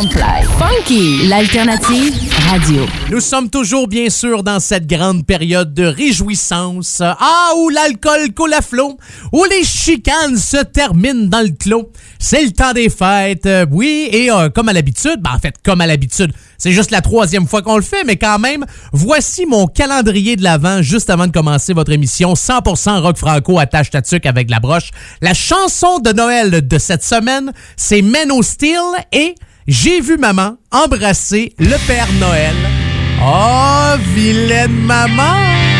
Funky, l'alternative radio. Nous sommes toujours, bien sûr, dans cette grande période de réjouissance. Ah, où l'alcool coule à flot, où les chicanes se terminent dans le clos. C'est le temps des fêtes, euh, oui, et euh, comme à l'habitude, ben, en fait, comme à l'habitude, c'est juste la troisième fois qu'on le fait, mais quand même, voici mon calendrier de l'avant, juste avant de commencer votre émission 100% rock franco attache ta tuque avec la broche. La chanson de Noël de cette semaine, c'est Men Steel et J'ai vu maman embrasser le Père Noël. Oh, vilaine maman!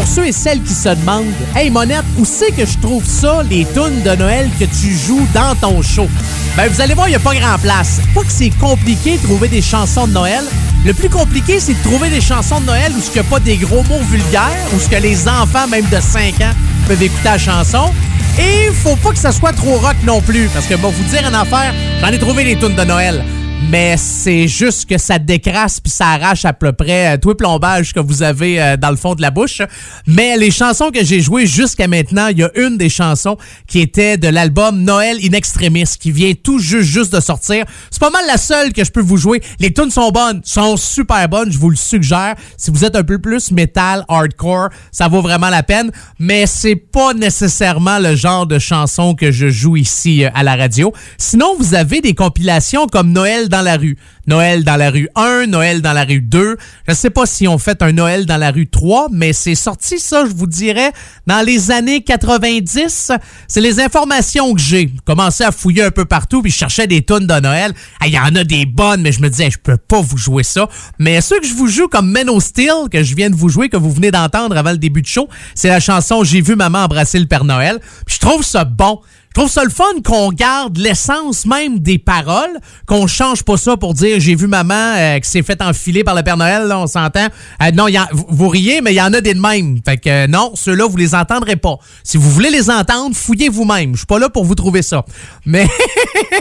Pour ceux et celles qui se demandent, Hey Monette, où c'est que je trouve ça, les tunes de Noël que tu joues dans ton show? Ben, vous allez voir, il n'y a pas grand place. Pas que c'est compliqué de trouver des chansons de Noël. Le plus compliqué, c'est de trouver des chansons de Noël où ce n'y a pas des gros mots vulgaires, où ce que les enfants, même de 5 ans, peuvent écouter la chanson. Et faut pas que ça soit trop rock non plus, parce que bon, vous dire une affaire, j'en ai trouvé des tunes de Noël. Mais c'est juste que ça décrasse puis ça arrache à peu près euh, tout le plombage que vous avez euh, dans le fond de la bouche. Mais les chansons que j'ai jouées jusqu'à maintenant, il y a une des chansons qui était de l'album Noël in Extremis qui vient tout juste juste de sortir. C'est pas mal la seule que je peux vous jouer. Les tunes sont bonnes, sont super bonnes, je vous le suggère. Si vous êtes un peu plus metal, hardcore, ça vaut vraiment la peine. Mais c'est pas nécessairement le genre de chanson que je joue ici euh, à la radio. Sinon, vous avez des compilations comme Noël dans la rue, Noël dans la rue 1, Noël dans la rue 2. Je sais pas si on fait un Noël dans la rue 3, mais c'est sorti ça, je vous dirais, dans les années 90. C'est les informations que j'ai. Commencé à fouiller un peu partout, puis je cherchais des tunes de Noël. Il y en a des bonnes, mais je me disais, je peux pas vous jouer ça. Mais ceux que je vous joue comme Men Steel, que je viens de vous jouer, que vous venez d'entendre avant le début de show, c'est la chanson J'ai vu maman embrasser le Père Noël. Puis je trouve ça bon. Je trouve ça le fun qu'on garde l'essence même des paroles, qu'on change pas ça pour dire j'ai vu maman euh, qui s'est fait enfiler par le Père Noël, là, on s'entend. Euh, non, y a- vous- riez, mais il y en a des de même. Fait que euh, non, ceux-là, vous les entendrez pas. Si vous voulez les entendre, fouillez vous-même. Je suis pas là pour vous trouver ça. Mais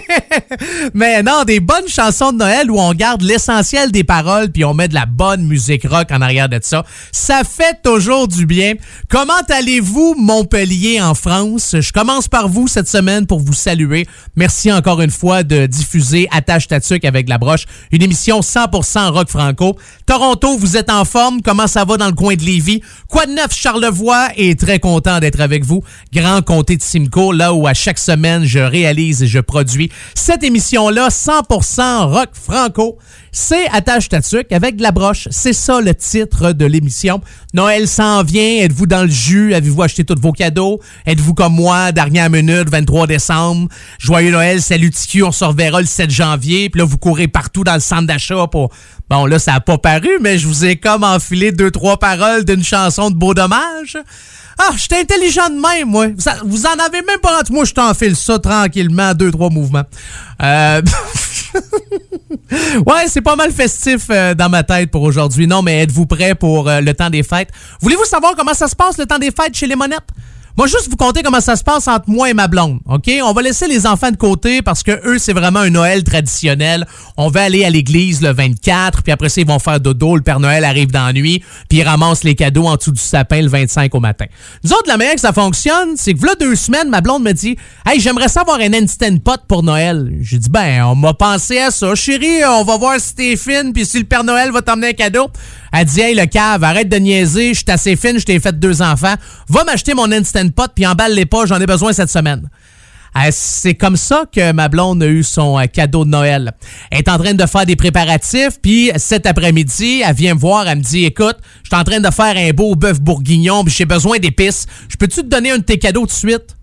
mais non, des bonnes chansons de Noël où on garde l'essentiel des paroles puis on met de la bonne musique rock en arrière de ça. Ça fait toujours du bien. Comment allez-vous, Montpellier, en France? Je commence par vous cette semaine pour vous saluer. Merci encore une fois de diffuser Attache ta tuque avec la broche, une émission 100% rock franco. Toronto, vous êtes en forme? Comment ça va dans le coin de Lévis? Quoi de neuf, Charlevoix? Et très content d'être avec vous. Grand comté de Simcoe, là où à chaque semaine, je réalise et je produis cette émission-là 100% rock franco. C'est Attache ta avec de la broche. C'est ça le titre de l'émission. Noël s'en vient. Êtes-vous dans le jus? Avez-vous acheté tous vos cadeaux? Êtes-vous comme moi, dernière minute, 23 décembre? Joyeux Noël, salut TQ, on se reverra le 7 janvier. Puis là, vous courez partout dans le centre d'achat pour... Bon, là, ça a pas paru, mais je vous ai comme enfilé deux, trois paroles d'une chanson de Beau Dommage. Ah, je suis intelligent de même, moi. Vous, vous en avez même pas rendu. Moi, je t'enfile ça tranquillement, deux, trois mouvements. Euh... ouais, c'est pas mal festif euh, dans ma tête pour aujourd'hui. Non, mais êtes-vous prêts pour euh, le temps des fêtes? Voulez-vous savoir comment ça se passe le temps des fêtes chez les monettes? Moi, juste vous conter comment ça se passe entre moi et ma blonde, OK? On va laisser les enfants de côté parce que eux, c'est vraiment un Noël traditionnel. On va aller à l'église le 24, puis après ça, ils vont faire dodo. Le Père Noël arrive dans la nuit, puis ils ramassent les cadeaux en dessous du sapin le 25 au matin. Nous autres, la manière que ça fonctionne, c'est que là, deux semaines, ma blonde me dit Hey, j'aimerais savoir un instant pot pour Noël. J'ai dit Ben, on m'a pensé à ça. Chérie, on va voir si t'es fine, puis si le Père Noël va t'emmener un cadeau. Elle dit Hey, le cave, arrête de niaiser, je suis assez fine, je t'ai fait deux enfants. Va m'acheter mon instant pot, puis emballe-les pas, j'en ai besoin cette semaine. Euh, C'est comme ça que ma blonde a eu son euh, cadeau de Noël. Elle est en train de faire des préparatifs, puis cet après-midi, elle vient me voir, elle me dit Écoute, je suis en train de faire un beau bœuf bourguignon, puis j'ai besoin d'épices. Je peux-tu te donner un de tes cadeaux tout de suite?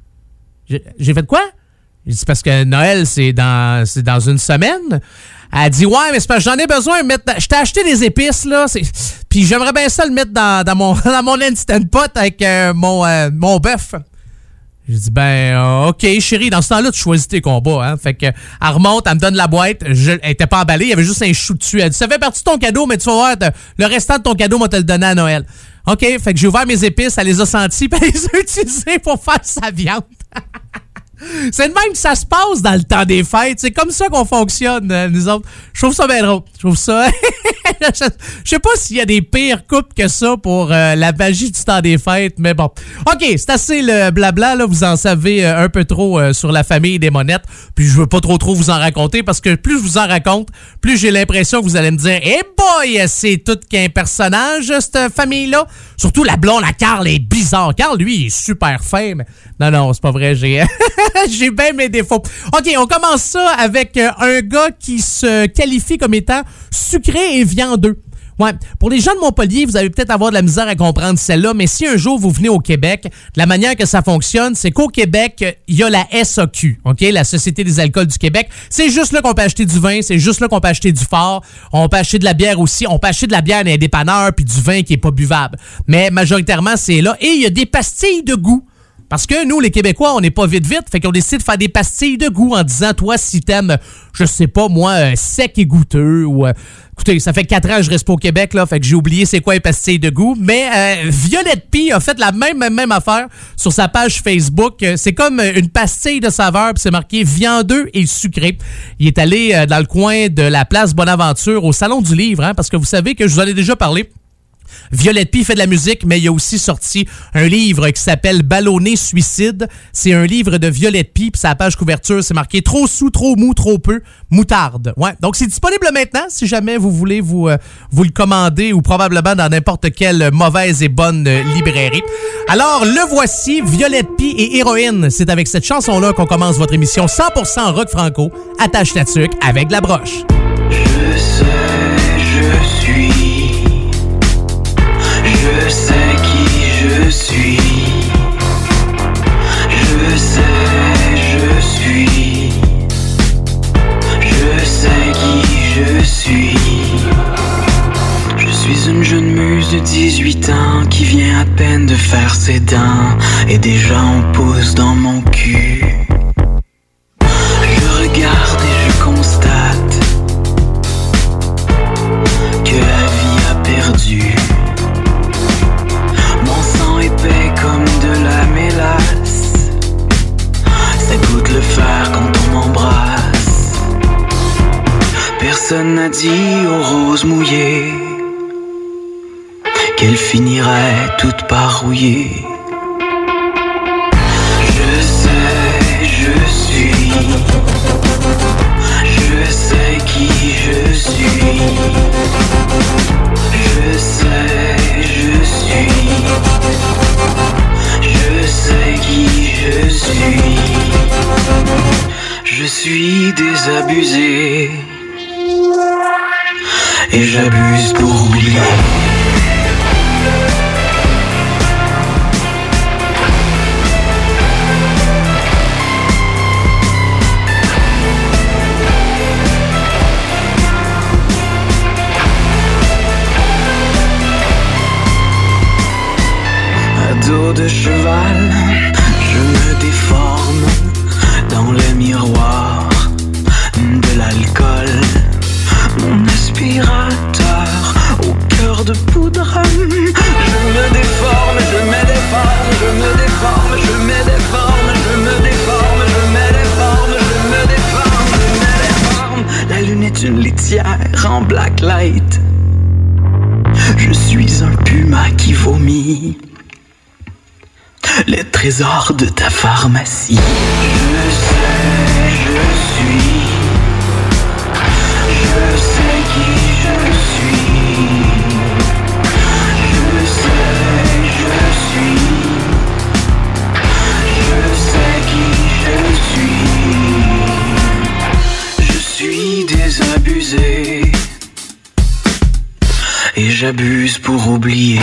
J'ai fait quoi? J'ai dit parce que Noël, c'est dans, c'est dans une semaine. Elle dit Ouais, mais c'est parce que j'en ai besoin. Je t'ai acheté des épices, là. Puis j'aimerais bien ça le mettre dans, dans mon, dans mon instant pot avec euh, mon, euh, mon bœuf. J'ai dit, ben, euh, OK, chérie, dans ce temps-là, tu choisis tes combats. Hein? Fait que, elle remonte, elle me donne la boîte. Elle était pas emballée, il y avait juste un chou dessus. Elle dit, ça fait partie de ton cadeau, mais tu vas voir, le restant de ton cadeau, moi, te le donner à Noël. OK, fait que j'ai ouvert mes épices, elle les a senties, puis elle les a utilisées pour faire sa viande. C'est de même que ça se passe dans le temps des fêtes. C'est comme ça qu'on fonctionne, euh, nous autres. Je trouve ça bien drôle. Je trouve ça. je sais pas s'il y a des pires coupes que ça pour euh, la magie du temps des fêtes, mais bon. OK, c'est assez le blabla. Là. Vous en savez euh, un peu trop sur la famille des monettes. Puis je veux pas trop trop vous en raconter parce que plus je vous en raconte, plus j'ai l'impression que vous allez me dire Eh boy, c'est tout qu'un personnage, cette famille-là. Surtout la blonde, la Carl est bizarre. Carl, lui, il est super fin. mais- Non, non, c'est pas vrai. J'ai j'ai bien mes défauts. OK, on commence ça avec euh, un gars qui se qualifie comme étant sucré et viandeux. Ouais, pour les gens de Montpellier, vous allez peut-être avoir de la misère à comprendre celle-là, mais si un jour vous venez au Québec, la manière que ça fonctionne, c'est qu'au Québec, il y a la SAQ, OK, la Société des alcools du Québec. C'est juste là qu'on peut acheter du vin, c'est juste là qu'on peut acheter du fort, on peut acheter de la bière aussi, on peut acheter de la bière dans les dépanneurs puis du vin qui est pas buvable. Mais majoritairement, c'est là et il y a des pastilles de goût. Parce que nous, les Québécois, on n'est pas vite vite, fait qu'on décide de faire des pastilles de goût en disant, toi, si t'aimes, je sais pas, moi, euh, sec et goûteux, ou... euh, écoutez, ça fait quatre ans que je reste pas au Québec, là, fait que j'ai oublié c'est quoi les pastilles de goût, mais euh, Violette P a fait la même, même, même affaire sur sa page Facebook. Euh, C'est comme euh, une pastille de saveur, puis c'est marqué viandeux et sucré. Il est allé dans le coin de la place Bonaventure, au Salon du Livre, hein, parce que vous savez que je vous en ai déjà parlé. Violette P fait de la musique, mais il a aussi sorti un livre qui s'appelle Ballonné Suicide. C'est un livre de Violette P, puis sa page couverture, c'est marqué trop sous, trop mou, trop peu, moutarde. Ouais. Donc c'est disponible maintenant si jamais vous voulez vous, euh, vous le commander ou probablement dans n'importe quelle mauvaise et bonne euh, librairie. Alors le voici, Violette P et Héroïne. C'est avec cette chanson-là qu'on commence votre émission 100% rock franco. Attache ta tuque avec la broche. Je sais qui je suis. Je sais, je suis. Je sais qui je suis. Je suis une jeune muse de 18 ans qui vient à peine de faire ses dents et déjà on pousse dans mon cul. Personne n'a dit aux roses mouillées qu'elle finirait toute parouillée. Je sais, je suis. Je sais qui je suis. Je sais, je suis. Je sais qui je suis. Je suis désabusé. Et j'abuse pour oublier. Dos de cheval, de ta pharmacie. Je sais, je suis. Je sais qui je suis. Je sais, je suis. Je sais qui je suis. Je suis désabusé. Et j'abuse pour oublier.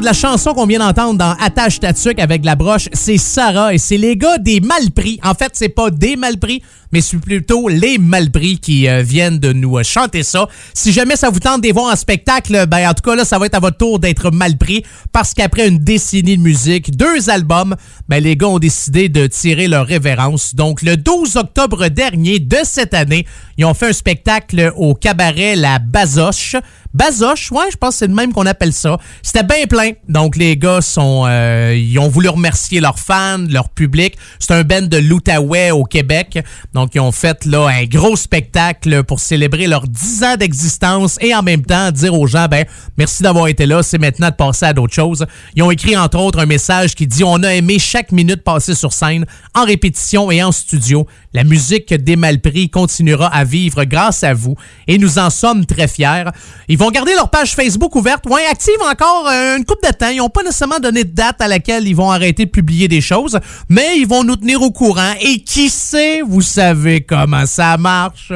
De la chanson qu'on vient d'entendre dans Attache ta avec la broche, c'est Sarah et c'est les gars des Malpris. En fait, c'est pas des Malpris, mais c'est plutôt les Malpris qui euh, viennent de nous euh, chanter ça. Si jamais ça vous tente de voir en spectacle, ben en tout cas là, ça va être à votre tour d'être Malpris parce qu'après une décennie de musique, deux albums, ben les gars ont décidé de tirer leur révérence. Donc le 12 octobre dernier de cette année, ils ont fait un spectacle au cabaret La Bazoche. Bazoche, ouais, je pense que c'est le même qu'on appelle ça. C'était bien plein. Donc les gars sont, euh, ils ont voulu remercier leurs fans, leur public. C'est un band de l'Outaouais au Québec. Donc ils ont fait là un gros spectacle pour célébrer leurs 10 ans d'existence et en même temps dire aux gens, ben merci d'avoir été là. C'est maintenant de passer à d'autres choses. Ils ont écrit entre autres un message qui dit on a aimé chaque minute passée sur scène, en répétition et en studio. La musique des Malpris continuera à vivre grâce à vous et nous en sommes très fiers. Ils vont garder leur page Facebook ouverte, ouais, active encore euh, une coupe de. Ils n'ont pas nécessairement donné de date à laquelle ils vont arrêter de publier des choses, mais ils vont nous tenir au courant. Et qui sait, vous savez comment ça marche.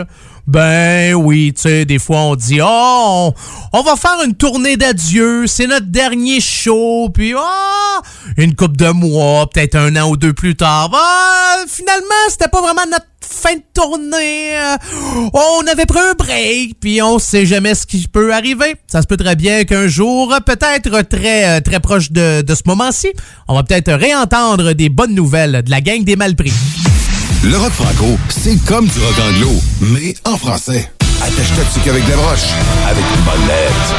Ben oui, tu sais, des fois on dit oh, on, va faire une tournée d'adieu, c'est notre dernier show, puis oh, une coupe de mois, peut-être un an ou deux plus tard. Bah, finalement, c'était pas vraiment notre fin de tournée. Euh, On avait pris un break, puis on sait jamais ce qui peut arriver. Ça se peut très bien qu'un jour, peut-être très euh, très proche de, de ce moment-ci, on va peut-être réentendre des bonnes nouvelles de la gang des Malpris. Le rock franco, c'est comme du rock anglo, mais en français. Attache-toi dessus qu'avec des broches, avec une bonne lettre.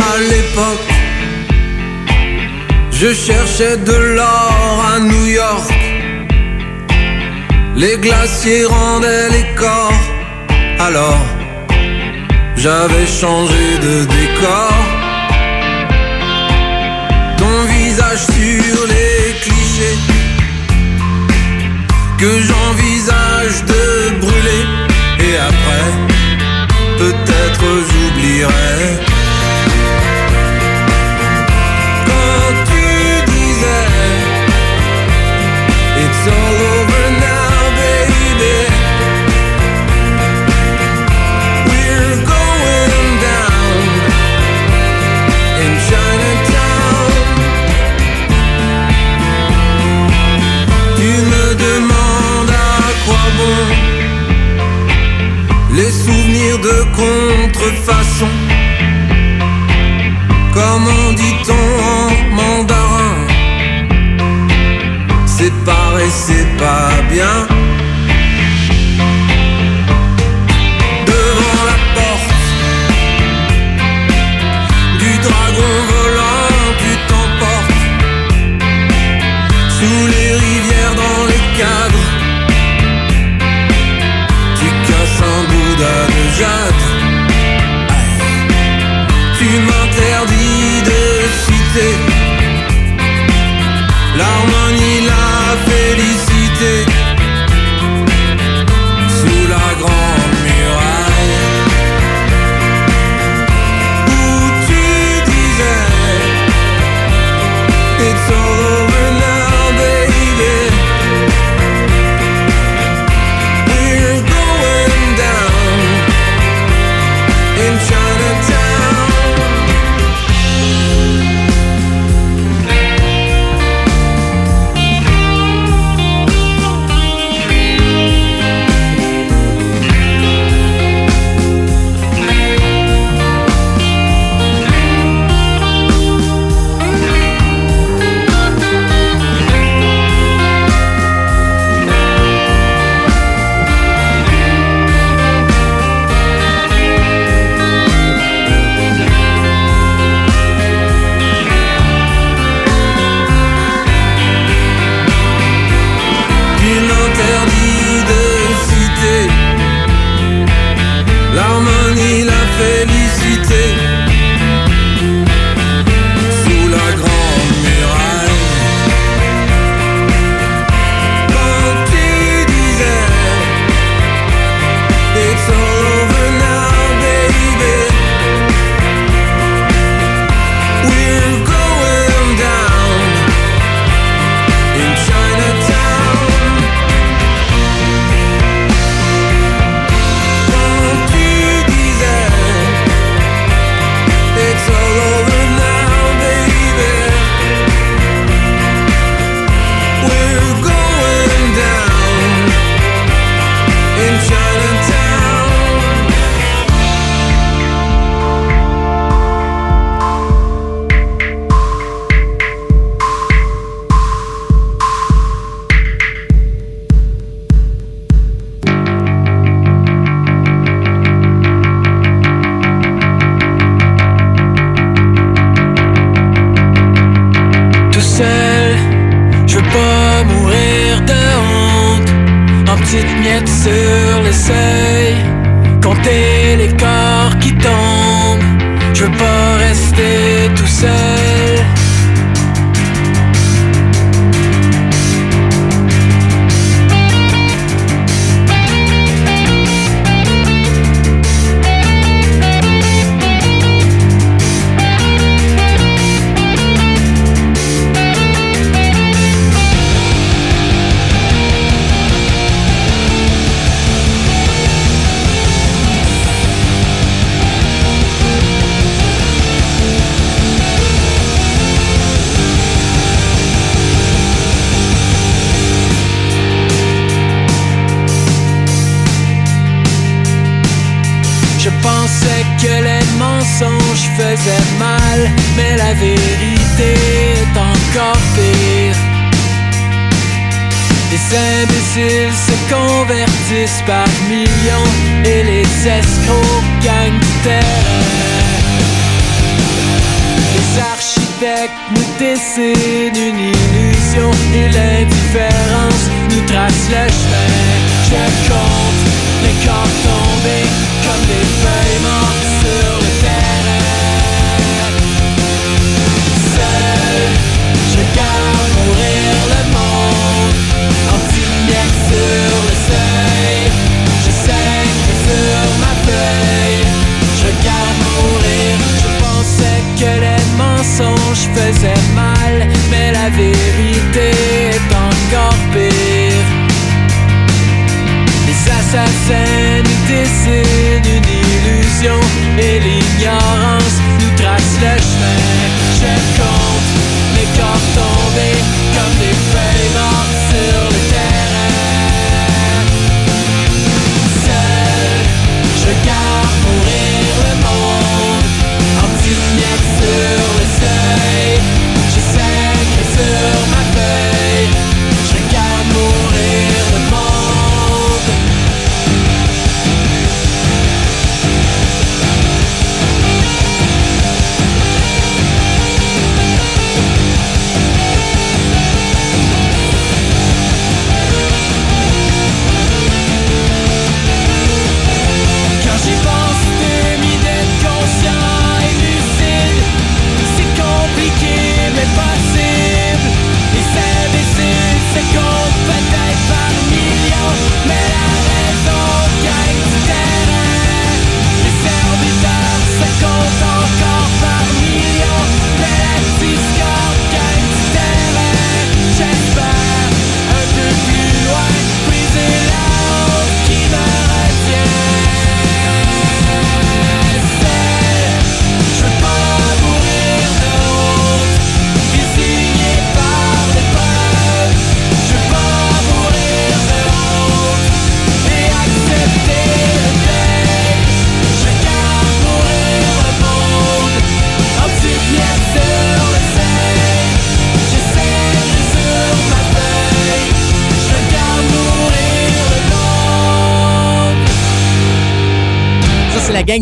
à l'époque, je cherchais de l'or à New York. Les glaciers rendaient les corps, alors j'avais changé de décor. Ton visage sur les clichés que j'envisage de brûler et après peut-être j'oublierai. goodbye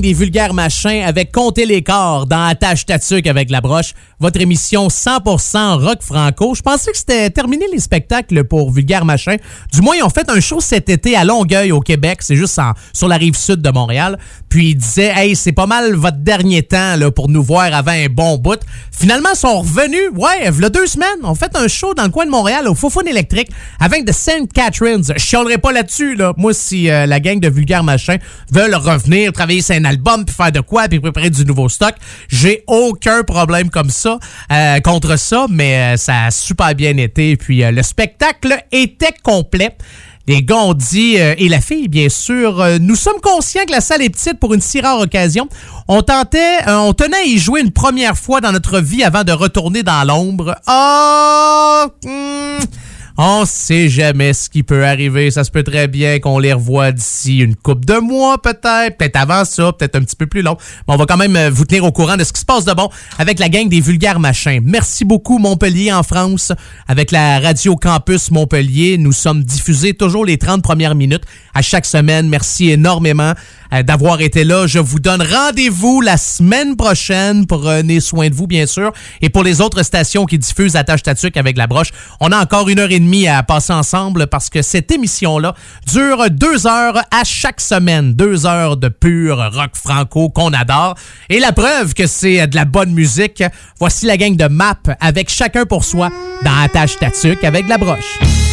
des vulgaires machins avec Compter les corps dans Attache Tatuc avec la broche. Votre émission 100% rock franco. Je pensais que c'était terminé les spectacles pour vulgaires machins. Du moins, ils ont fait un show cet été à Longueuil, au Québec. C'est juste sur la rive sud de Montréal. Puis ils disaient, hey, c'est pas mal votre dernier temps là, pour nous voir avant un bon bout. Finalement, ils sont revenus. Ouais, il y a deux semaines, on fait un show dans le coin de Montréal au Fofone électrique avec The St. Catharines. Je chialerai pas là-dessus, là. Moi, si euh, la gang de vulgaires machins veulent revenir, travailler un album, puis faire de quoi, puis préparer du nouveau stock, j'ai aucun problème comme ça, euh, contre ça, mais euh, ça a super bien été. Puis euh, le spectacle était complet. Les gars ont dit, et la fille, bien sûr, nous sommes conscients que la salle est petite pour une si rare occasion. On tentait, on tenait à y jouer une première fois dans notre vie avant de retourner dans l'ombre. Oh! hmm, on sait jamais ce qui peut arriver. Ça se peut très bien qu'on les revoie d'ici une coupe de mois, peut-être. Peut-être avant ça, peut-être un petit peu plus long. Mais on va quand même euh, vous tenir au courant de ce qui se passe de bon avec la gang des vulgaires machins. Merci beaucoup, Montpellier, en France. Avec la Radio Campus Montpellier, nous sommes diffusés toujours les 30 premières minutes à chaque semaine. Merci énormément d'avoir été là. Je vous donne rendez-vous la semaine prochaine. Prenez soin de vous, bien sûr. Et pour les autres stations qui diffusent Attache Tatuc avec la broche, on a encore une heure et demie à passer ensemble parce que cette émission-là dure deux heures à chaque semaine. Deux heures de pur rock franco qu'on adore. Et la preuve que c'est de la bonne musique, voici la gang de MAP avec chacun pour soi dans Attache Tatuc avec la broche.